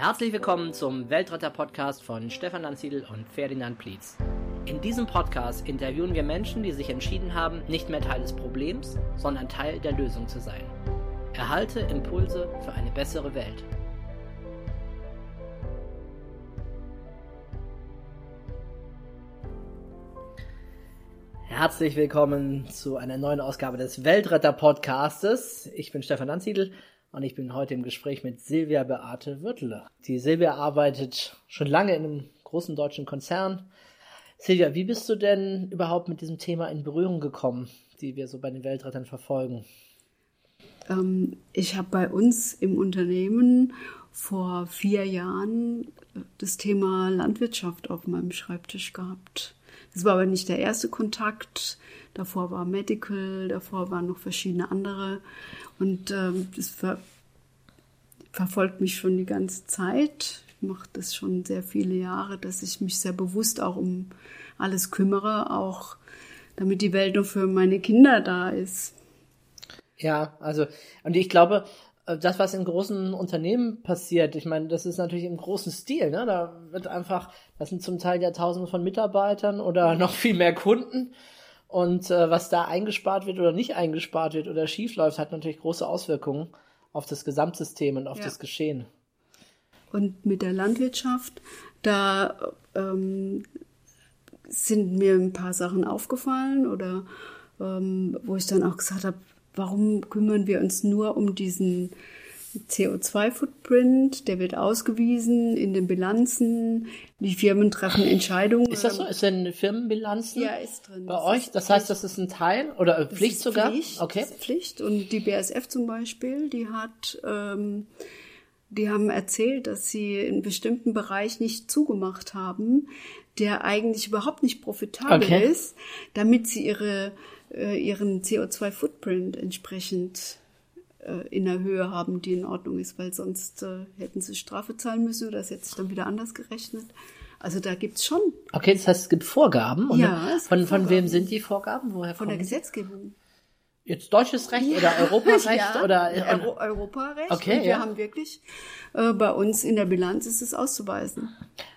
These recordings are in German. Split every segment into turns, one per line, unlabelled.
Herzlich willkommen zum Weltretter-Podcast von Stefan Lanziedl und Ferdinand Plietz. In diesem Podcast interviewen wir Menschen, die sich entschieden haben, nicht mehr Teil des Problems, sondern Teil der Lösung zu sein. Erhalte Impulse für eine bessere Welt. Herzlich willkommen zu einer neuen Ausgabe des Weltretter-Podcastes. Ich bin Stefan Lanziedl und ich bin heute im Gespräch mit Silvia Beate Würtele. Die Silvia arbeitet schon lange in einem großen deutschen Konzern. Silvia, wie bist du denn überhaupt mit diesem Thema in Berührung gekommen, die wir so bei den Weltrettern verfolgen?
Ähm, ich habe bei uns im Unternehmen vor vier Jahren äh, das Thema Landwirtschaft auf meinem Schreibtisch gehabt. Das war aber nicht der erste Kontakt. Davor war Medical, davor waren noch verschiedene andere. Und ähm, das ver verfolgt mich schon die ganze Zeit. Ich mache das schon sehr viele Jahre, dass ich mich sehr bewusst auch um alles kümmere, auch damit die Welt nur für meine Kinder da ist.
Ja, also, und ich glaube, äh, das, was in großen Unternehmen passiert, ich meine, das ist natürlich im großen Stil, ne? Da wird einfach, das sind zum Teil ja tausende von Mitarbeitern oder noch viel mehr Kunden. Und äh, was da eingespart wird oder nicht eingespart wird oder schief läuft, hat natürlich große Auswirkungen auf das Gesamtsystem und auf ja. das Geschehen.
Und mit der Landwirtschaft, da ähm, sind mir ein paar Sachen aufgefallen oder ähm, wo ich dann auch gesagt habe, warum kümmern wir uns nur um diesen CO2-Footprint, der wird ausgewiesen in den Bilanzen. Die Firmen treffen Entscheidungen.
Ist das so? Ist denn Firmenbilanzen?
Ja, ist drin.
Bei das euch? Das heißt, das ist ein Teil oder Pflicht sogar?
Pflicht, okay. Das ist Pflicht. Und die BASF zum Beispiel, die hat, ähm, die haben erzählt, dass sie in bestimmten Bereich nicht zugemacht haben, der eigentlich überhaupt nicht profitabel okay. ist, damit sie ihre, äh, ihren CO2-Footprint entsprechend in der Höhe haben, die in Ordnung ist, weil sonst äh, hätten sie Strafe zahlen müssen oder das hätte sich dann wieder anders gerechnet. Also da gibt's schon.
Okay, das heißt, es gibt Vorgaben. Und
ja, es
von,
gibt
von wem sind die Vorgaben? Woher
Von der? Gesetzgebung.
Jetzt deutsches Recht oder Europarecht
ja,
oder
Euro Europarecht.
Okay,
und wir
ja.
haben wirklich äh, bei uns in der Bilanz ist es auszuweisen.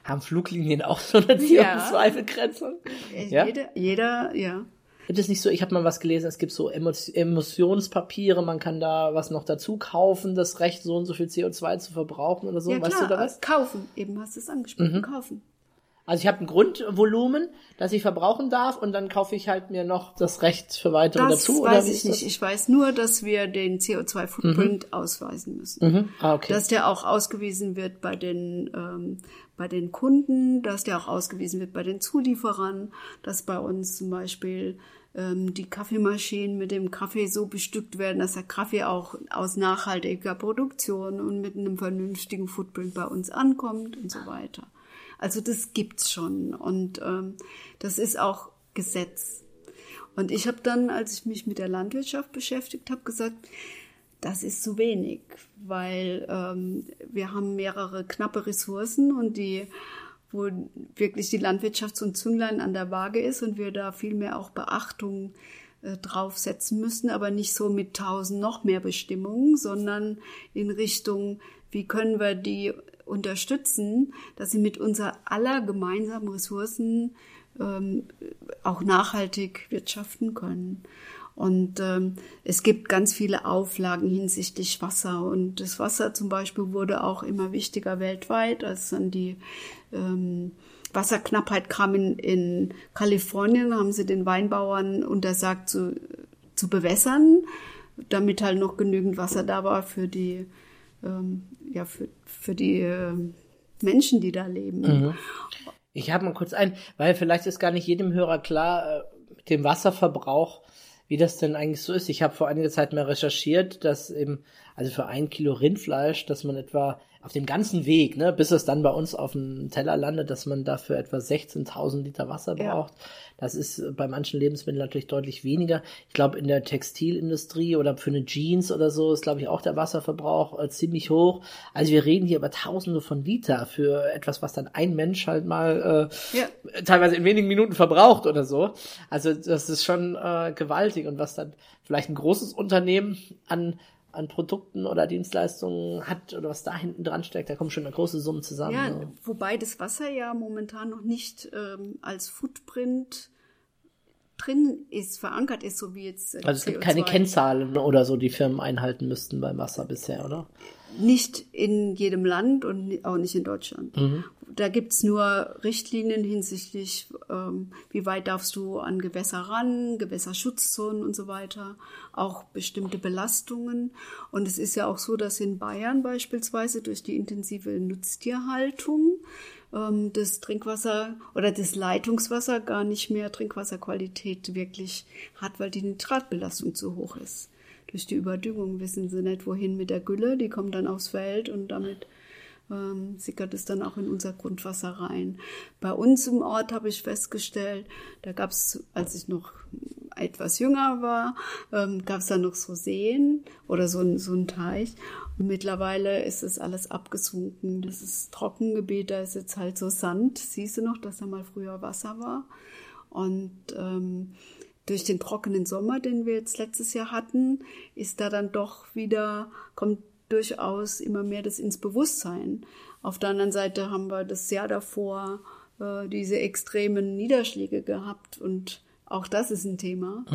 haben Fluglinien auch so eine
Ja.
CO2-Begrenzung?
Äh,
Ja?
Jeder, jeder, ja.
Gibt es nicht so, ich habe mal was gelesen, es gibt so Emo Emotionspapiere, man kann da was noch dazu kaufen, das Recht, so und so viel CO2 zu verbrauchen oder so,
ja
weißt
klar,
du da was?
kaufen. Eben hast du es angesprochen,
Mhm.
kaufen.
Also ich habe ein Grundvolumen, das ich verbrauchen darf und dann kaufe ich halt mir noch das Recht für weitere
Das
dazu.
weiß
oder wie
ich nicht. Ich weiß nur, dass wir den CO2-Footprint ausweisen müssen.
Das? Mhm. Ah, okay.
Dass der auch ausgewiesen wird bei den, ähm, bei den Kunden, dass der auch ausgewiesen wird bei den Zulieferern, dass bei uns zum Beispiel ähm, die Kaffeemaschinen mit dem Kaffee so bestückt werden, dass der Kaffee auch aus nachhaltiger Produktion und mit einem vernünftigen Footprint bei uns ankommt und so weiter. Also das gibt's schon und ähm, das ist auch Gesetz. Und ich habe dann, als ich mich mit der Landwirtschaft beschäftigt habe, gesagt, das ist zu wenig, weil ähm, wir haben mehrere knappe Ressourcen und die, wo wirklich die Landwirtschaft so ein Zünglein an der Waage ist und wir da viel mehr auch Beachtung äh, draufsetzen müssen, aber nicht so mit tausend noch mehr Bestimmungen, sondern in Richtung, wie können wir die unterstützen, dass sie mit unser aller gemeinsamen Ressourcen ähm, auch nachhaltig wirtschaften können. Und ähm, es gibt ganz viele Auflagen hinsichtlich Wasser. Und das Wasser zum Beispiel wurde auch immer wichtiger weltweit, als dann die ähm, Wasserknappheit kam in, in Kalifornien, haben sie den Weinbauern untersagt zu, zu bewässern, damit halt noch genügend Wasser da war für die, ähm, ja, für, für die äh, Menschen, die da leben.
Mhm. Ich habe mal kurz ein, weil vielleicht ist gar nicht jedem Hörer klar, äh, mit dem Wasserverbrauch, wie das denn eigentlich so ist. Ich habe vor einiger Zeit mal recherchiert, dass eben, also für ein Kilo Rindfleisch, dass man etwa auf dem ganzen Weg, ne, bis es dann bei uns auf dem Teller landet, dass man dafür etwa 16.000 Liter Wasser
Ja.
braucht. Das ist bei manchen Lebensmitteln natürlich deutlich weniger. Ich glaube, in der Textilindustrie oder für eine Jeans oder so ist, glaube ich, auch der Wasserverbrauch äh, ziemlich hoch. Also wir reden hier über Tausende von Liter für etwas, was dann ein Mensch halt mal äh,
Ja.
teilweise in wenigen Minuten verbraucht oder so. Also das ist schon äh, gewaltig und was dann vielleicht ein großes Unternehmen an an Produkten oder Dienstleistungen hat oder was da hinten dran steckt, da kommen schon eine große Summen zusammen.
Ja,
ne?
wobei das Wasser ja momentan noch nicht ähm, als Footprint drin ist, verankert ist, so wie jetzt. äh,
Also es gibt
CO2.
keine Kennzahlen oder so, die Firmen einhalten müssten beim Wasser bisher, oder?
Nicht in jedem Land und auch nicht in Deutschland. Da gibt's nur Richtlinien hinsichtlich, ähm, wie weit darfst du an Gewässer ran, Gewässerschutzzonen und so weiter, auch bestimmte Belastungen. Und es ist ja auch so, dass in Bayern beispielsweise durch die intensive Nutztierhaltung ähm, das Trinkwasser oder das Leitungswasser gar nicht mehr Trinkwasserqualität wirklich hat, weil die Nitratbelastung zu hoch ist. Durch die Überdüngung wissen sie nicht, wohin mit der Gülle. Die kommt dann aufs Feld und damit ähm, sickert es dann auch in unser Grundwasser rein. Bei uns im Ort habe ich festgestellt, da gab es, als ich noch etwas jünger war, ähm, gab es da noch so Seen oder so, so ein Teich. Und mittlerweile ist es alles abgesunken. Das ist Trockengebiet, da ist jetzt halt so Sand. Siehst du noch, dass da mal früher Wasser war? Und ähm, durch den trockenen Sommer, den wir jetzt letztes Jahr hatten, ist da dann doch wieder, kommt durchaus immer mehr das ins Bewusstsein. Auf der anderen Seite haben wir das Jahr davor äh, diese extremen Niederschläge gehabt und auch das ist ein Thema.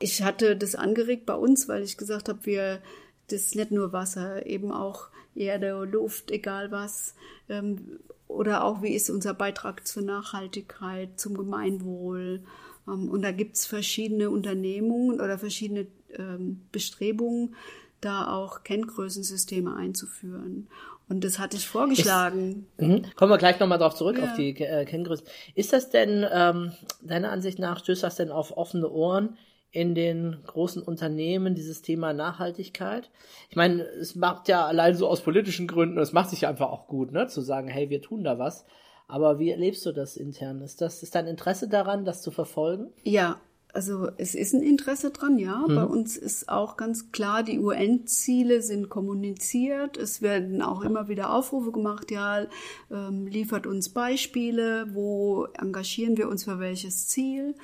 Ich hatte das angeregt bei uns, weil ich gesagt habe, wir das ist nicht nur Wasser, eben auch Erde, Luft, egal was. Ähm, oder auch, wie ist unser Beitrag zur Nachhaltigkeit, zum Gemeinwohl. Ähm, und da gibt's verschiedene Unternehmungen oder verschiedene ähm, Bestrebungen, da auch Kenngrößensysteme einzuführen. Und das hatte ich vorgeschlagen.
Mhm. Kommen wir gleich nochmal drauf zurück,
Ja.
auf die äh, Kenngrößen. Ist das denn, ähm, deiner Ansicht nach, stößt das denn auf offene Ohren in den großen Unternehmen, dieses Thema Nachhaltigkeit? Ich meine, es macht ja allein so aus politischen Gründen, es macht sich ja einfach auch gut, ne, zu sagen, hey, wir tun da was. Aber wie erlebst du das intern? Ist das, ist dein Interesse daran, das zu verfolgen?
Ja, also es ist ein Interesse dran, ja. Bei uns ist auch ganz klar, die UN-Ziele sind kommuniziert. Es werden auch immer wieder Aufrufe gemacht, ja, ähm, liefert uns Beispiele, wo engagieren wir uns für welches Ziel.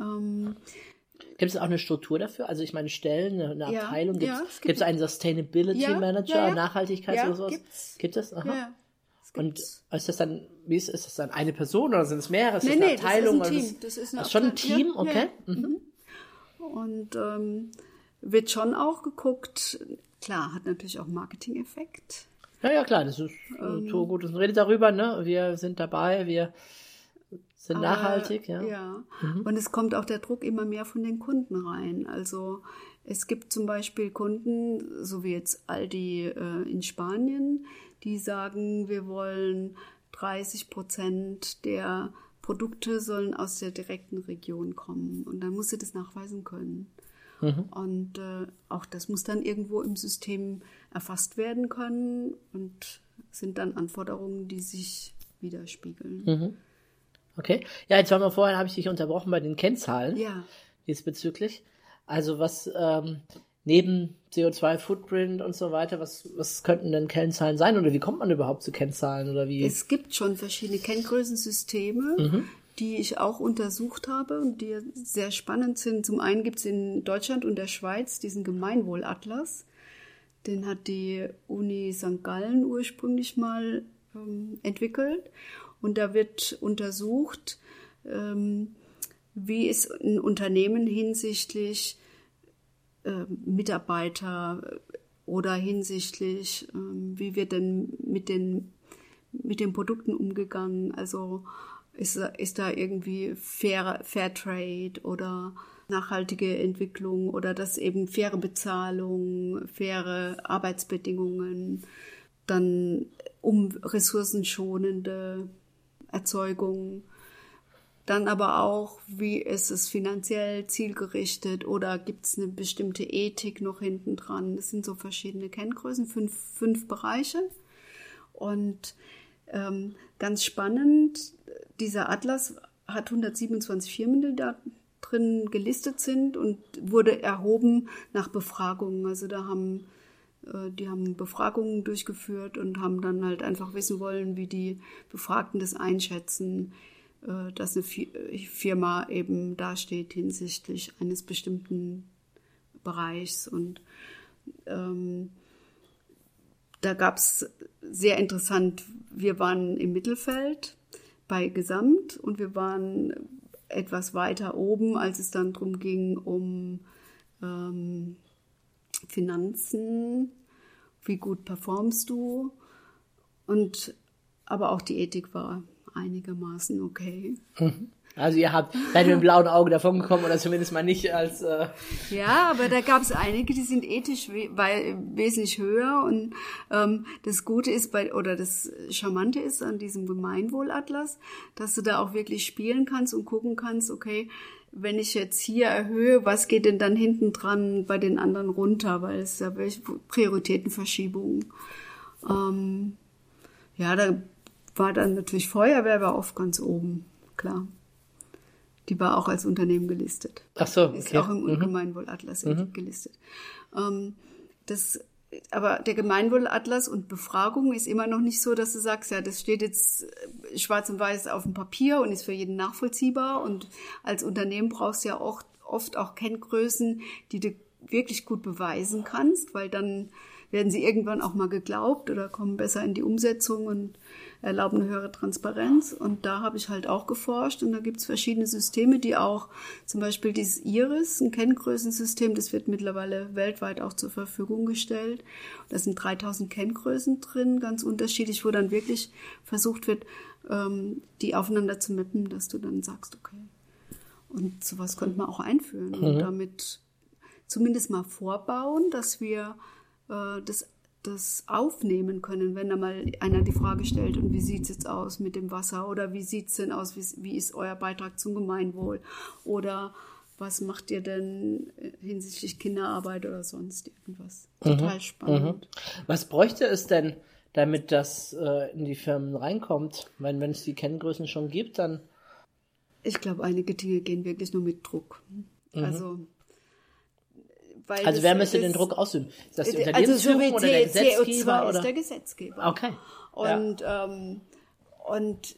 Ähm,
Gibt es auch eine Struktur dafür? Also ich meine, Stellen, eine, eine
Ja,
Abteilung, gibt
ja,
es
es gibt-
einen Sustainability
Ja,
Manager,
Ja,
oder sowas?
gibt's.
Gibt es? Aha. Und ist das dann, wie ist, ist das dann eine Person oder sind es mehrere? Ist
Nee,
das
nee, das ist
Abteilung?
ein Team. Das ist eine
Ach, schon ein
Abteilung.
Team, okay.
ja.
Mhm.
Und ähm, wird schon auch geguckt, klar, hat natürlich auch Marketing-Effekt.
Ja, ja, klar, das ist
Ähm.
äh, so gut. Und redet darüber, ne? Wir sind dabei, wir sind
Aber,
nachhaltig, ja.
Ja. Und es kommt auch der Druck immer mehr von den Kunden rein. Also es gibt zum Beispiel Kunden, so wie jetzt Aldi äh, in Spanien, die sagen, wir wollen 30 Prozent der Produkte sollen aus der direkten Region kommen. Und dann muss sie das nachweisen können. Und äh, auch das muss dann irgendwo im System erfasst werden können und sind dann Anforderungen, die sich widerspiegeln.
Mhm. Okay. Ja, jetzt waren wir vorher, habe ich dich unterbrochen bei den Kennzahlen
Ja.
diesbezüglich. Also was ähm, neben CO2-Footprint und so weiter, was, was könnten denn Kennzahlen sein? Oder wie kommt man überhaupt zu Kennzahlen? Oder wie?
Es gibt schon verschiedene Kenngrößensysteme, die ich auch untersucht habe und die sehr spannend sind. Zum einen gibt es in Deutschland und der Schweiz diesen Gemeinwohlatlas. Den hat die Uni St. Gallen ursprünglich mal ähm, entwickelt. Und da wird untersucht, ähm, wie ist ein Unternehmen hinsichtlich äh, Mitarbeiter oder hinsichtlich, ähm, wie wird denn mit den, mit den Produkten umgegangen. Also ist, da- ist da irgendwie fair, fair Trade oder nachhaltige Entwicklung oder das eben faire Bezahlung, faire Arbeitsbedingungen, dann um ressourcenschonende Erzeugung. Dann aber auch, wie ist es finanziell zielgerichtet oder gibt es eine bestimmte Ethik noch hinten dran? Das sind so verschiedene Kenngrößen, fünf, fünf Bereiche. Und ähm, ganz spannend, dieser Atlas hat 127 Firmen, die da drin gelistet sind und wurde erhoben nach Befragungen. Also da haben äh, die haben Befragungen durchgeführt und haben dann halt einfach wissen wollen, wie die Befragten das einschätzen, dass eine äh, Firma eben dasteht hinsichtlich eines bestimmten Bereichs. Und ähm, da gab es sehr interessant, wir waren im Mittelfeld bei Gesamt und wir waren etwas weiter oben, als es dann darum ging, um ähm, Finanzen, wie gut performst du und aber auch die Ethik war einigermaßen okay.
Also ihr habt seid mit dem blauen Auge davon gekommen oder zumindest mal nicht als äh
ja, aber da gab es einige, die sind ethisch we weil, wesentlich höher und ähm, das Gute ist bei oder das Charmante ist an diesem Gemeinwohlatlas, dass du da auch wirklich spielen kannst und gucken kannst, okay, wenn ich jetzt hier erhöhe, was geht denn dann hinten dran bei den anderen runter, weil es ja Prioritätenverschiebungen. Ähm, ja, da war dann natürlich Feuerwehr war oft ganz oben, klar. Die war auch als Unternehmen gelistet.
Ach so, okay.
Ist auch im mhm. Gemeinwohlatlas mhm. gelistet. Ähm, das, aber der Gemeinwohlatlas und Befragung ist immer noch nicht so, dass du sagst, ja, das steht jetzt äh, schwarz und weiß auf dem Papier und ist für jeden nachvollziehbar. Und als Unternehmen brauchst du ja auch, oft auch Kenngrößen, die du wirklich gut beweisen kannst, weil dann werden sie irgendwann auch mal geglaubt oder kommen besser in die Umsetzung und erlauben eine höhere Transparenz. Und da habe ich halt auch geforscht und da gibt es verschiedene Systeme, die auch zum Beispiel dieses Iris, ein Kenngrößensystem, das wird mittlerweile weltweit auch zur Verfügung gestellt. Da sind 3000 Kenngrößen drin, ganz unterschiedlich, wo dann wirklich versucht wird, ähm, die aufeinander zu mappen, dass du dann sagst, okay. Und sowas könnte man auch einführen mhm. und damit zumindest mal vorbauen, dass wir äh, das das aufnehmen können, wenn da mal einer die Frage stellt, und wie sieht es jetzt aus mit dem Wasser oder wie sieht es denn aus, wie, wie ist euer Beitrag zum Gemeinwohl oder was macht ihr denn hinsichtlich Kinderarbeit oder sonst irgendwas. Total mhm. spannend.
Mhm. Was bräuchte es denn, damit das äh, in die Firmen reinkommt? Wenn, wenn es die Kenngrößen schon gibt, dann.
Ich glaube, einige Dinge gehen wirklich nur mit Druck. Mhm. Also
weil also wer müsste den Druck ausüben? Ist das die Unternehmensführung also so oder der Gesetzgeber?
CO2
oder?
ist der Gesetzgeber.
Okay.
Und, ja. ähm, und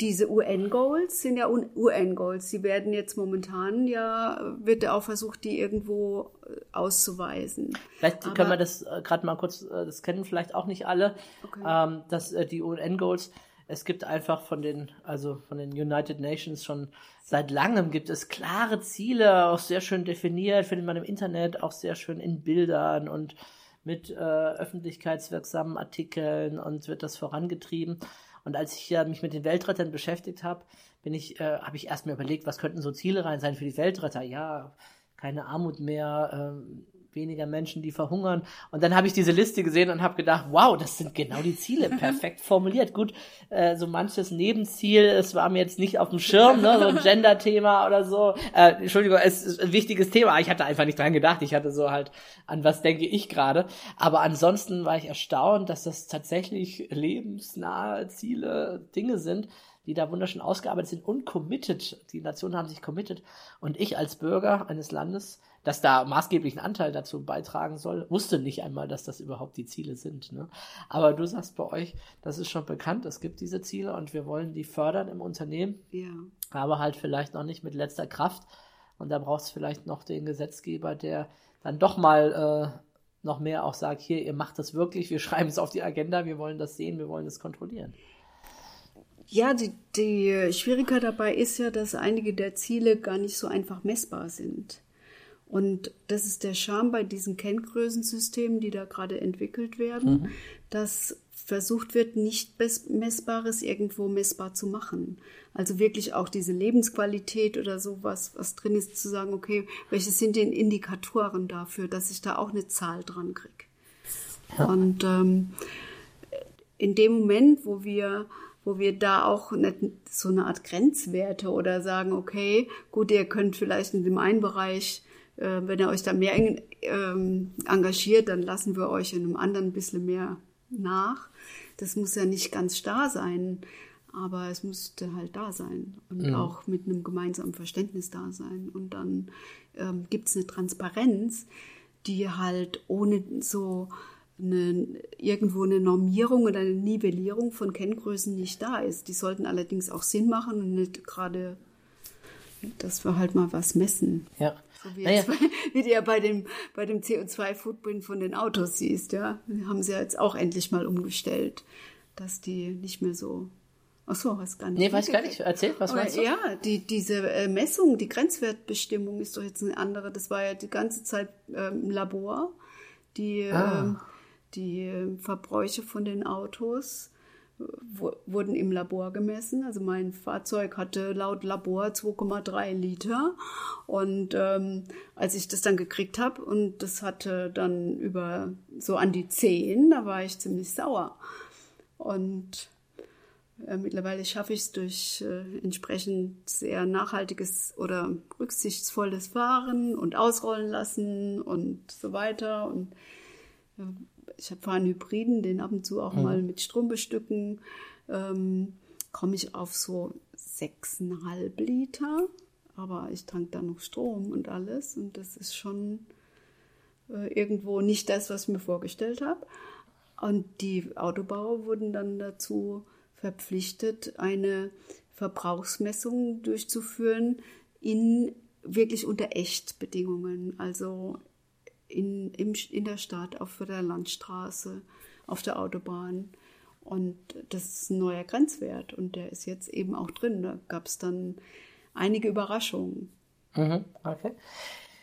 diese UN-Goals sind ja UN-Goals. Die werden jetzt momentan ja, wird auch versucht, die irgendwo äh, auszuweisen.
Vielleicht Aber, können wir das äh, gerade mal kurz, äh, das kennen vielleicht auch nicht alle, okay. ähm, dass äh, die UN-Goals, es gibt einfach von den, also von den United Nations schon seit langem gibt es klare Ziele, auch sehr schön definiert, findet man im Internet, auch sehr schön in Bildern und mit äh, öffentlichkeitswirksamen Artikeln und wird das vorangetrieben. Und als ich ja mich mit den Weltrettern beschäftigt habe, bin ich, äh, habe ich erst mir überlegt, was könnten so Ziele rein sein für die Weltretter? Ja, keine Armut mehr, äh, weniger Menschen, die verhungern. Und dann habe ich diese Liste gesehen und habe gedacht, wow, das sind genau die Ziele, perfekt formuliert. Gut, äh, so manches Nebenziel, es war mir jetzt nicht auf dem Schirm, ne, so ein Gender-Thema oder so. Äh, Entschuldigung, es ist ein wichtiges Thema. Ich hatte einfach nicht dran gedacht. Ich hatte so halt, an was denke ich gerade. Aber ansonsten war ich erstaunt, dass das tatsächlich lebensnahe Ziele, Dinge sind, die da wunderschön ausgearbeitet sind und committed. Die Nationen haben sich committed. Und ich als Bürger eines Landes das da maßgeblichen Anteil dazu beitragen soll, wusste nicht einmal, dass das überhaupt die Ziele sind. Ne? Aber du sagst bei euch, das ist schon bekannt, es gibt diese Ziele und wir wollen die fördern im Unternehmen,
ja.
aber halt vielleicht noch nicht mit letzter Kraft. Und da braucht es vielleicht noch den Gesetzgeber, der dann doch mal äh, noch mehr auch sagt, hier, ihr macht das wirklich, wir schreiben es auf die Agenda, wir wollen das sehen, wir wollen das kontrollieren.
Ja, die, die Schwierigkeit dabei ist ja, dass einige der Ziele gar nicht so einfach messbar sind. Und das ist der Charme bei diesen Kenngrößensystemen, die da gerade entwickelt werden, mhm. dass versucht wird, nicht Messbares irgendwo messbar zu machen. Also wirklich auch diese Lebensqualität oder sowas, was drin ist, zu sagen, okay, welche sind denn Indikatoren dafür, dass ich da auch eine Zahl dran kriege. Ja. Und ähm, in dem Moment, wo wir wo wir da auch nicht so eine Art Grenzwerte oder sagen, okay, gut, ihr könnt vielleicht in dem einen Bereich äh, wenn ihr euch da mehr ähm, engagiert, dann lassen wir euch in einem anderen ein bisschen mehr nach. Das muss ja nicht ganz starr sein, aber es müsste halt da sein und ja. auch mit einem gemeinsamen Verständnis da sein. Und dann ähm, gibt es eine Transparenz, die halt ohne so eine, irgendwo eine Normierung oder eine Nivellierung von Kenngrößen nicht da ist. Die sollten allerdings auch Sinn machen und nicht gerade dass wir halt mal was messen.
Ja.
So wie,
Naja.
jetzt, wie du ja bei dem, bei dem CO2-Footprint von den Autos siehst, ja. Die haben sie ja jetzt auch endlich mal umgestellt, dass die nicht mehr so. Ach so, weiß gar nicht.
Nee, weiß ich gar nicht. Erzähl, was meinst du?
Ja, die, diese äh, Messung, die Grenzwertbestimmung ist doch jetzt eine andere. Das war ja die ganze Zeit ähm, im Labor. Die,
Ah.
ähm, die Verbräuche von den Autos wurden im Labor gemessen. Also mein Fahrzeug hatte laut Labor 2,3 Liter. Und ähm, als ich das dann gekriegt habe und das hatte dann über so an die 10, da war ich ziemlich sauer. Und äh, mittlerweile schaffe ich es durch äh, entsprechend sehr nachhaltiges oder rücksichtsvolles Fahren und ausrollen lassen und so weiter. Und äh, ich habe einen Hybriden, den ab und zu auch mal mit Strom bestücken. Ähm, Komme ich auf so 6,5 Liter. Aber ich tank da noch Strom und alles. Und das ist schon äh, irgendwo nicht das, was ich mir vorgestellt habe. Und die Autobauer wurden dann dazu verpflichtet, eine Verbrauchsmessung durchzuführen in wirklich unter Echtbedingungen, also in, im, in der Stadt, auf der Landstraße, auf der Autobahn. Und das ist ein neuer Grenzwert und der ist jetzt eben auch drin. Da gab es dann einige Überraschungen.
Mhm, okay.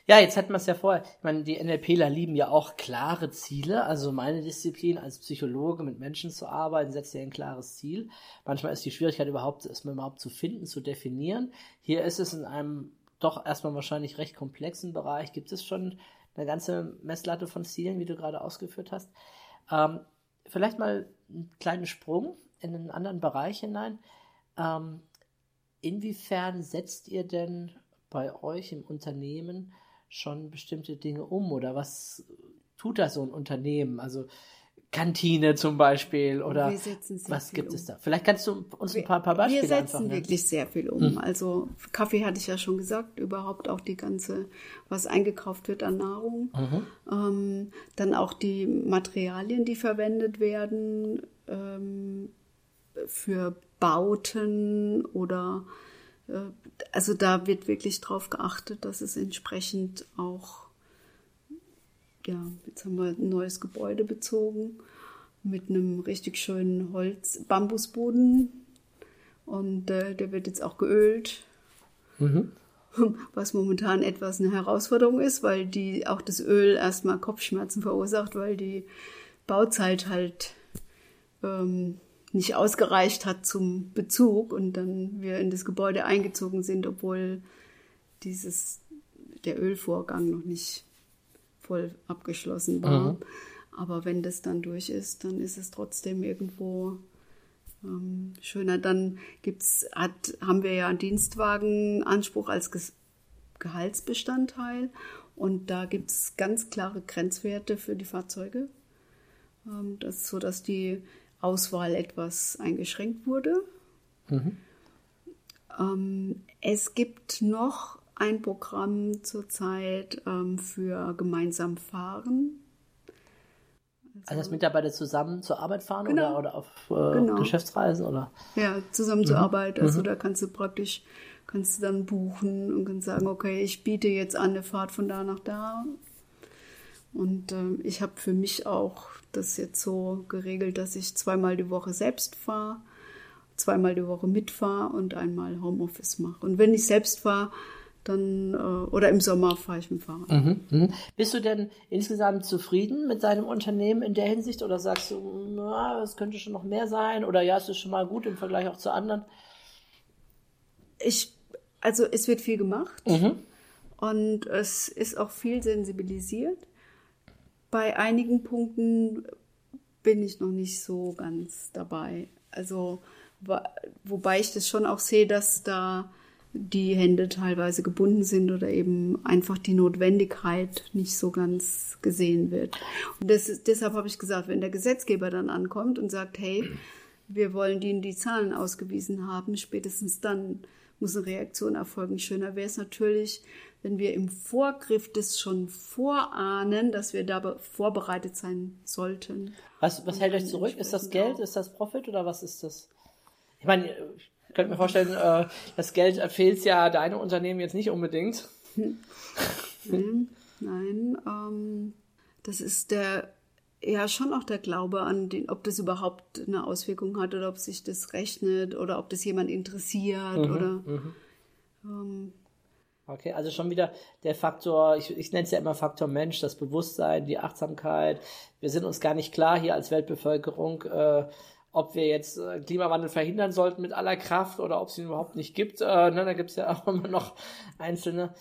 Ja, jetzt hatten wir es ja vorher. Ich meine, die NLPler lieben ja auch klare Ziele. Also meine Disziplin als Psychologe mit Menschen zu arbeiten, setzt ja ein klares Ziel. Manchmal ist die Schwierigkeit überhaupt, es überhaupt zu finden, zu definieren. Hier ist es in einem doch erstmal wahrscheinlich recht komplexen Bereich. Gibt es schon eine ganze Messlatte von Zielen, wie du gerade ausgeführt hast. Ähm, vielleicht mal einen kleinen Sprung in einen anderen Bereich hinein. Ähm, inwiefern setzt ihr denn bei euch im Unternehmen schon bestimmte Dinge um oder was tut da so ein Unternehmen? Also Kantine zum Beispiel oder was gibt
um.
es da? Vielleicht kannst du uns ein paar, paar Beispiele
Wir
einfach
setzen
nennen.
wirklich sehr viel um. Also Kaffee hatte ich ja schon gesagt, überhaupt auch die ganze, was eingekauft wird an Nahrung. Ähm, dann auch die Materialien, die verwendet werden ähm, für Bauten oder äh, also da wird wirklich drauf geachtet, dass es entsprechend auch ja, jetzt haben wir ein neues Gebäude bezogen mit einem richtig schönen Holz, Bambusboden. Und äh, der wird jetzt auch geölt. Was momentan etwas eine Herausforderung ist, weil die auch das Öl erstmal Kopfschmerzen verursacht, weil die Bauzeit halt ähm, nicht ausgereicht hat zum Bezug und dann wir in das Gebäude eingezogen sind, obwohl dieses der Ölvorgang noch nicht voll abgeschlossen war. Aber wenn das dann durch ist, dann ist es trotzdem irgendwo ähm, schöner. Dann gibt's, hat, haben wir ja einen Dienstwagenanspruch als Ges Gehaltsbestandteil und da gibt es ganz klare Grenzwerte für die Fahrzeuge. Ähm, das, so dass die Auswahl etwas eingeschränkt wurde. Ähm, es gibt noch ein Programm zurzeit ähm, für gemeinsam fahren.
Also dass Mitarbeiter zusammen zur Arbeit fahren
Genau.
oder, oder auf äh,
Genau.
Geschäftsreisen oder
Ja, Zusammenarbeit. Also da kannst du praktisch, kannst du dann buchen und kannst sagen, okay, ich biete jetzt an eine Fahrt von da nach da. Und ähm, ich habe für mich auch das jetzt so geregelt, dass ich zweimal die Woche selbst fahre, zweimal die Woche mitfahre und einmal Homeoffice mache. Und wenn ich selbst fahre, dann äh, oder im Sommer fahre ich mit dem Fahrrad.
Mhm, mhm. Bist du denn insgesamt zufrieden mit deinem Unternehmen in der Hinsicht oder sagst du, na, es könnte schon noch mehr sein oder ja, es ist schon mal gut im Vergleich auch zu anderen?
Ich, also es wird viel gemacht
Mhm.
und es ist auch viel sensibilisiert. Bei einigen Punkten bin ich noch nicht so ganz dabei. Also wobei ich das schon auch sehe, dass da die Hände teilweise gebunden sind oder eben einfach die Notwendigkeit nicht so ganz gesehen wird. Und das deshalb habe ich gesagt, wenn der Gesetzgeber dann ankommt und sagt, hey, wir wollen die, die Zahlen ausgewiesen haben, spätestens dann muss eine Reaktion erfolgen. Schöner wäre es natürlich, wenn wir im Vorgriff das schon vorahnen, dass wir da vorbereitet sein sollten.
Was, was hält euch zurück? Ist das Geld?
auch-
Ist das Profit oder was ist das? Ich meine, könnte mir vorstellen, äh, das Geld fehlt ja deinem Unternehmen jetzt nicht unbedingt.
Nein, nein ähm, das ist der ja schon auch der Glaube an den, ob das überhaupt eine Auswirkung hat oder ob sich das rechnet oder ob das jemand interessiert mhm, oder mhm.
Ähm, Okay, also schon wieder der Faktor, ich, ich nenne es ja immer Faktor Mensch, das Bewusstsein, die Achtsamkeit. Wir sind uns gar nicht klar hier als Weltbevölkerung, äh, ob wir jetzt äh, Klimawandel verhindern sollten mit aller Kraft oder ob es ihn überhaupt nicht gibt. Äh, ne, da gibt es ja auch immer noch einzelne.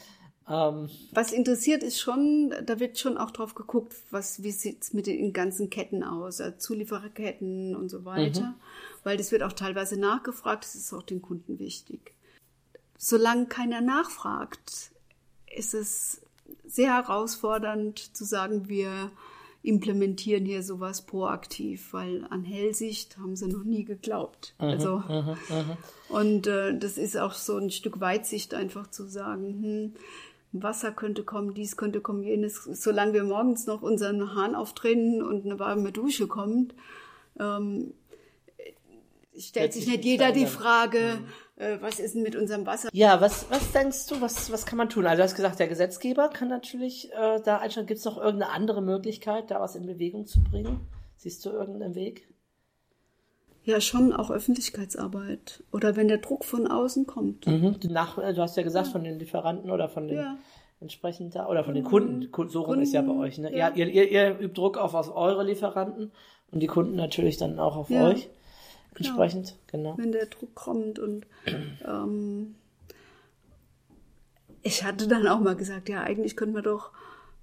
Ähm, was interessiert ist schon, da wird schon auch drauf geguckt, was, wie sieht's mit den ganzen Ketten aus, also Zuliefererketten und so weiter. Mhm. Weil das wird auch teilweise nachgefragt, das ist auch den Kunden wichtig. Solange keiner nachfragt, ist es sehr herausfordernd zu sagen, wir implementieren hier sowas proaktiv, weil an Hellsicht haben sie noch nie geglaubt. Mhm, also mhm, mhm. und äh, das ist auch so ein Stück Weitsicht einfach zu sagen, hm, Wasser könnte kommen, dies könnte kommen, jenes. Solange wir morgens noch unseren Hahn aufdrehen und eine warme Dusche kommt, ähm, stellt sich nicht jeder die Frage, mhm äh, was ist denn mit unserem Wasser?
Ja, was, was denkst du, was, was kann man tun? Also du hast gesagt, der Gesetzgeber kann natürlich äh, da einstellen. Gibt es noch irgendeine andere Möglichkeit, da was in Bewegung zu bringen? Siehst du irgendeinen Weg?
Ja, schon auch Öffentlichkeitsarbeit. Oder wenn der Druck von außen kommt.
Mhm. Nach, du hast ja gesagt, ja. von den Lieferanten oder von den ja. entsprechend da, oder von den Kunden. So rum ist ja bei euch. Ne? Ja. Ihr, ihr, ihr übt Druck auf, auf eure Lieferanten und die Kunden natürlich dann auch auf euch entsprechend, genau.
Wenn der Druck kommt und ähm, ich hatte dann auch mal gesagt, ja, eigentlich könnte man doch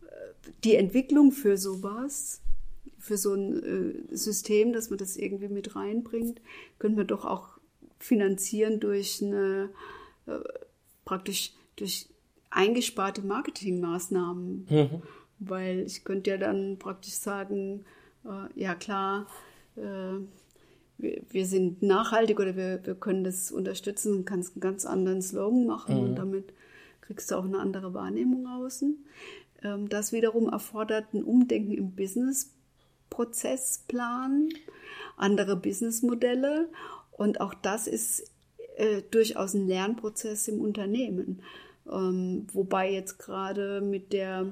äh, die Entwicklung für sowas, für so ein äh, System, dass man das irgendwie mit reinbringt, könnte man doch auch finanzieren durch eine äh, praktisch durch eingesparte Marketingmaßnahmen. Mhm. Weil ich könnte ja dann praktisch sagen, äh, ja klar, wir, wir sind nachhaltig oder wir, wir können das unterstützen und kannst einen ganz anderen Slogan machen mhm. und damit kriegst du auch eine andere Wahrnehmung außen. Ähm, das wiederum erfordert ein Umdenken im Business-Prozessplan, andere Businessmodelle und auch das ist äh, durchaus ein Lernprozess im Unternehmen. Ähm, wobei jetzt gerade mit der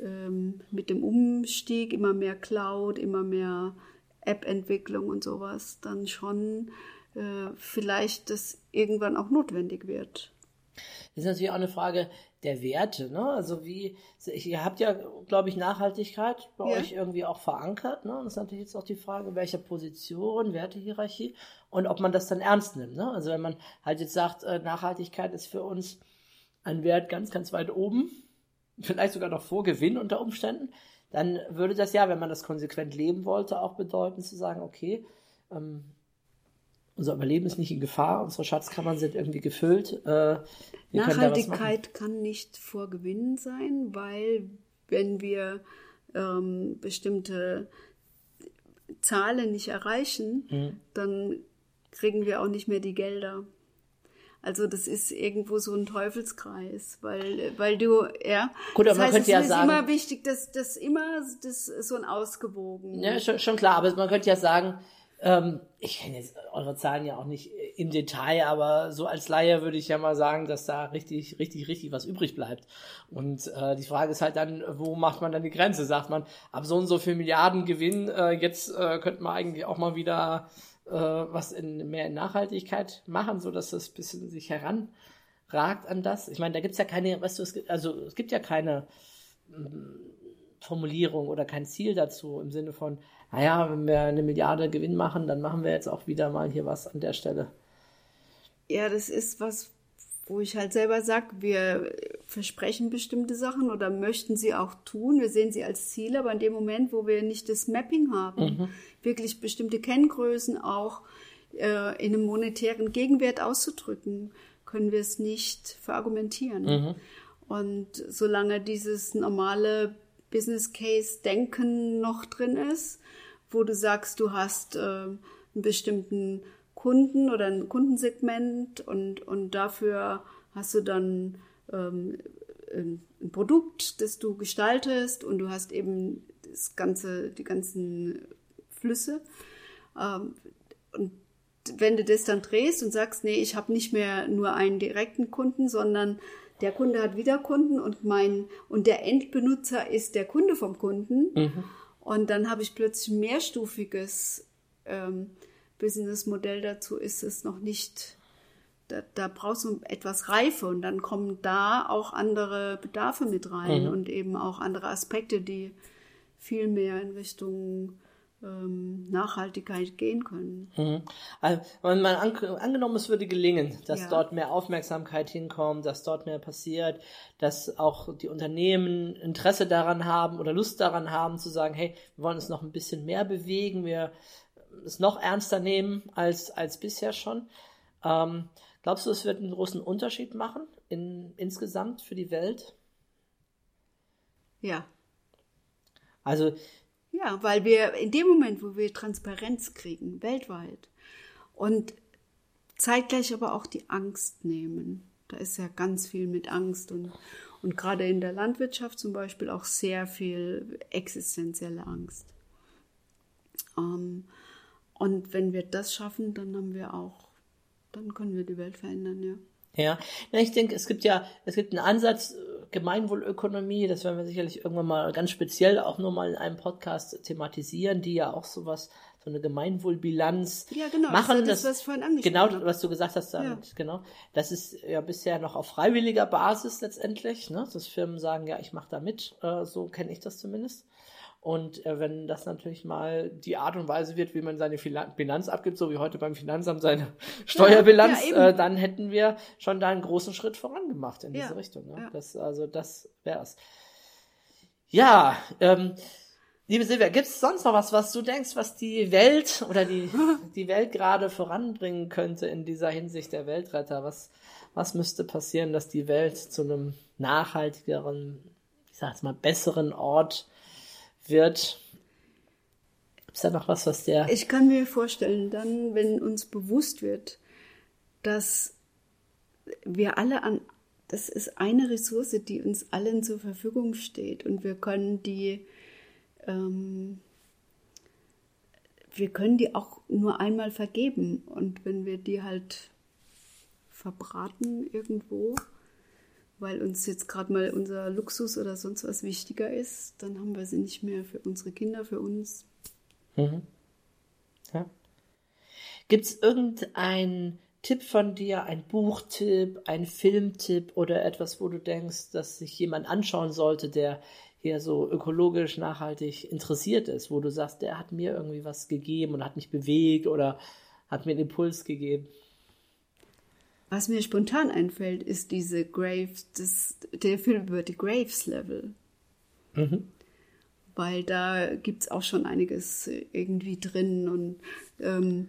ähm, mit dem Umstieg immer mehr Cloud, immer mehr App-Entwicklung und sowas dann schon äh, vielleicht das irgendwann auch notwendig wird.
Das ist natürlich auch eine Frage der Werte, ne? Also wie, ihr habt ja, glaube ich, Nachhaltigkeit bei ja. euch irgendwie auch verankert, ne? Und das ist natürlich jetzt auch die Frage, welcher Position, Wertehierarchie und ob man das dann ernst nimmt, ne? Also wenn man halt jetzt sagt, äh, Nachhaltigkeit ist für uns ein Wert ganz, ganz weit oben, vielleicht sogar noch vor Gewinn unter Umständen, dann würde das ja, wenn man das konsequent leben wollte, auch bedeuten zu sagen, okay, ähm, unser Überleben ist nicht in Gefahr, unsere Schatzkammern sind irgendwie gefüllt. Äh,
Nachhaltigkeit kann nicht vor Gewinn sein, weil wenn wir ähm, bestimmte Zahlen nicht erreichen, mhm. dann kriegen wir auch nicht mehr die Gelder. Also das ist irgendwo so ein Teufelskreis, weil, weil du, ja.
Gut, aber das man heißt, könnte ja
es
sagen.
ist immer wichtig, dass das immer das so ein ausgewogen.
Ja, schon, schon klar, aber man könnte ja sagen, ähm, ich kenne jetzt eure Zahlen ja auch nicht im Detail, aber so als Laie würde ich ja mal sagen, dass da richtig, richtig, richtig was übrig bleibt. Und äh, die Frage ist halt dann, wo macht man dann die Grenze? Sagt man, ab so und so viel Milliarden Gewinn, äh, jetzt äh, könnte man eigentlich auch mal wieder äh, was in, mehr in Nachhaltigkeit machen, so dass das bisschen sich heranragt an das. Ich meine, da gibt's ja keine, weißt du, es gibt, also es gibt ja keine ähm, Formulierung oder kein Ziel dazu im Sinne von, naja, wenn wir eine Milliarde Gewinn machen, dann machen wir jetzt auch wieder mal hier was an der Stelle.
Ja, das ist was, wo ich halt selber sage, wir versprechen bestimmte Sachen oder möchten sie auch tun. Wir sehen sie als Ziele, aber in dem Moment, wo wir nicht das Mapping haben, mhm. wirklich bestimmte Kenngrößen auch äh, in einem monetären Gegenwert auszudrücken, können wir es nicht verargumentieren. Mhm. Und solange dieses normale Business Case Denken noch drin ist, wo du sagst, du hast äh, einen bestimmten Kunden oder ein Kundensegment und, und dafür hast du dann ähm, ein Produkt, das du gestaltest und du hast eben das ganze, die ganzen Flüsse. Ähm, und wenn du das dann drehst und sagst, nee, ich habe nicht mehr nur einen direkten Kunden, sondern der Kunde hat wieder Kunden und mein und der Endbenutzer ist der Kunde vom Kunden. Mhm. Und dann habe ich plötzlich mehrstufiges ähm, Businessmodell dazu, ist es noch nicht, da, da brauchst du etwas Reife und dann kommen da auch andere Bedarfe mit rein mhm. und eben auch andere Aspekte, die viel mehr in Richtung ähm, Nachhaltigkeit gehen können.
Mhm. Also, wenn man an, angenommen, es würde gelingen, dass ja. dort mehr Aufmerksamkeit hinkommt, dass dort mehr passiert, dass auch die Unternehmen Interesse daran haben oder Lust daran haben zu sagen, hey, wir wollen es noch ein bisschen mehr bewegen, wir es noch ernster nehmen als, als bisher schon. Ähm, glaubst du, es wird einen großen Unterschied machen in, insgesamt für die Welt?
Ja.
Also
ja, weil wir in dem Moment, wo wir Transparenz kriegen, weltweit, und zeitgleich aber auch die Angst nehmen. Da ist ja ganz viel mit Angst und, und gerade in der Landwirtschaft zum Beispiel auch sehr viel existenzielle Angst. Ähm, und wenn wir das schaffen, dann haben wir auch, dann können wir die Welt verändern, ja.
Ja, ich denke, es gibt ja, es gibt einen Ansatz, Gemeinwohlökonomie, das werden wir sicherlich irgendwann mal ganz speziell auch nur mal in einem Podcast thematisieren, die ja auch sowas, so eine Gemeinwohlbilanz
ja, genau,
machen.
Das, das, was vorhin
angesprochen Genau, was du gesagt hast, damit, ja. genau. Das ist ja bisher noch auf freiwilliger Basis letztendlich, ne? dass Firmen sagen, ja, ich mache da mit, äh, so kenne ich das zumindest. Und äh, wenn das natürlich mal die Art und Weise wird, wie man seine Bilanz abgibt, so wie heute beim Finanzamt seine Steuerbilanz, ja, ja, äh, dann hätten wir schon da einen großen Schritt vorangemacht in diese Richtung. Ne? Das, also das wär's. Ja, ähm, liebe Silvia, gibt es sonst noch was, was du denkst, was die Welt oder die, die Welt gerade voranbringen könnte in dieser Hinsicht der Weltretter? Was, was müsste passieren, dass die Welt zu einem nachhaltigeren, ich sag jetzt mal, besseren Ort wird. Ist da noch was, was der.
Ich kann mir vorstellen, dann, wenn uns bewusst wird, dass wir alle an, das ist eine Ressource, die uns allen zur Verfügung steht und wir können die, ähm, wir können die auch nur einmal vergeben und wenn wir die halt verbraten irgendwo, weil uns jetzt gerade mal unser Luxus oder sonst was wichtiger ist, dann haben wir sie nicht mehr für unsere Kinder, für uns.
Mhm. Ja. Gibt es irgendeinen Tipp von dir, ein Buchtipp, ein Filmtipp oder etwas, wo du denkst, dass sich jemand anschauen sollte, der hier so ökologisch nachhaltig interessiert ist, wo du sagst, der hat mir irgendwie was gegeben und hat mich bewegt oder hat mir einen Impuls gegeben?
Was mir spontan einfällt, ist diese Graves, das, der Film über die Graves-Level. Mhm. Weil da gibt es auch schon einiges irgendwie drin und ähm,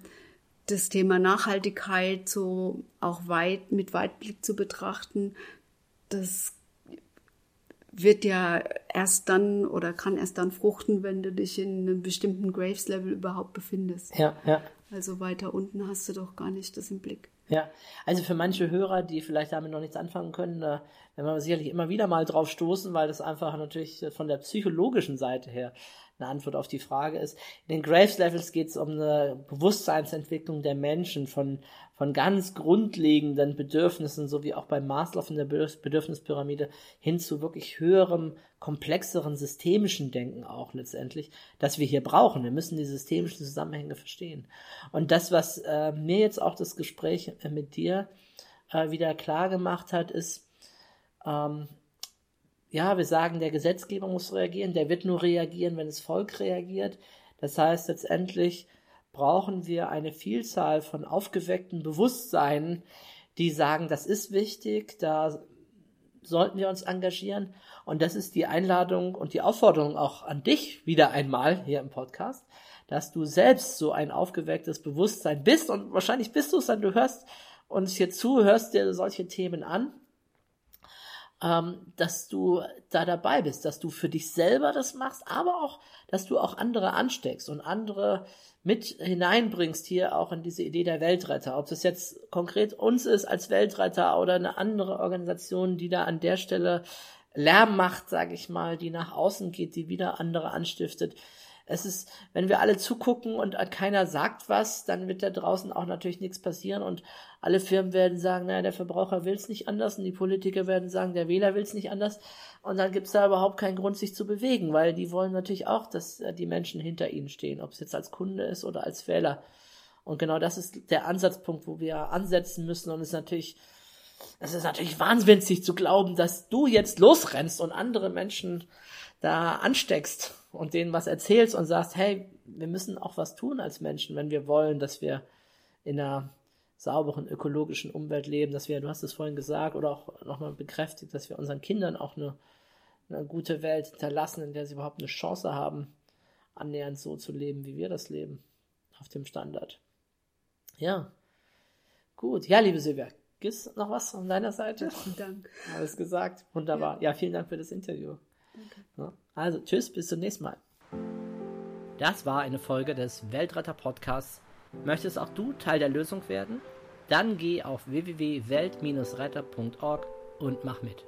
das Thema Nachhaltigkeit so auch weit mit Weitblick zu betrachten, das wird ja erst dann oder kann erst dann fruchten, wenn du dich in einem bestimmten Graves-Level überhaupt befindest.
Ja, ja.
Also weiter unten hast du doch gar nicht das im Blick.
Ja, also für manche Hörer, die vielleicht damit noch nichts anfangen können, da werden wir sicherlich immer wieder mal drauf stoßen, weil das einfach natürlich von der psychologischen Seite her eine Antwort auf die Frage ist. In den Graves Levels geht es um eine Bewusstseinsentwicklung der Menschen von, von ganz grundlegenden Bedürfnissen, so wie auch bei Maslow in der Bedürfnispyramide, hin zu wirklich höherem, komplexeren, systemischen Denken auch letztendlich, das wir hier brauchen. Wir müssen die systemischen Zusammenhänge verstehen. Und das, was äh, mir jetzt auch das Gespräch äh, mit dir äh, wieder klar gemacht hat, ist, ähm, ja, wir sagen, der Gesetzgeber muss reagieren, der wird nur reagieren, wenn das Volk reagiert. Das heißt, letztendlich brauchen wir eine Vielzahl von aufgeweckten Bewusstseinen, die sagen, das ist wichtig, da sollten wir uns engagieren. Und das ist die Einladung und die Aufforderung auch an dich wieder einmal hier im Podcast, dass du selbst so ein aufgewecktes Bewusstsein bist und wahrscheinlich bist du es dann, du hörst uns hier zu, hörst dir solche Themen an ähm, dass du da dabei bist, dass du für dich selber das machst, aber auch, dass du auch andere ansteckst und andere mit hineinbringst hier auch in diese Idee der Weltretter. Ob das jetzt konkret uns ist als Weltretter oder eine andere Organisation, die da an der Stelle Lärm macht, sage ich mal, die nach außen geht, die wieder andere anstiftet. Es ist, wenn wir alle zugucken und keiner sagt was, dann wird da draußen auch natürlich nichts passieren und alle Firmen werden sagen, naja, der Verbraucher will es nicht anders und die Politiker werden sagen, der Wähler will es nicht anders und dann gibt es da überhaupt keinen Grund, sich zu bewegen, weil die wollen natürlich auch, dass äh, die Menschen hinter ihnen stehen, ob es jetzt als Kunde ist oder als Wähler. Und genau das ist der Ansatzpunkt, wo wir ansetzen müssen und es ist natürlich es ist natürlich wahnsinnig zu glauben, dass du jetzt losrennst und andere Menschen da ansteckst und denen was erzählst und sagst, hey, wir müssen auch was tun als Menschen, wenn wir wollen, dass wir in einer sauberen ökologischen Umwelt leben, dass wir, du hast es vorhin gesagt oder auch nochmal bekräftigt, dass wir unseren Kindern auch eine, eine gute Welt hinterlassen, in der sie überhaupt eine Chance haben, annähernd so zu leben, wie wir das leben, auf dem Standard. Ja, gut. Ja, liebe Silvia, gibt es noch was von deiner Seite?
Vielen Dank.
Alles gesagt. Wunderbar. Ja. ja, vielen Dank für das Interview. Danke. Also, tschüss, bis zum nächsten Mal. Das war eine Folge des Weltretter Podcasts. Möchtest auch du Teil der Lösung werden? Dann geh auf www.welt-retter.org und mach mit.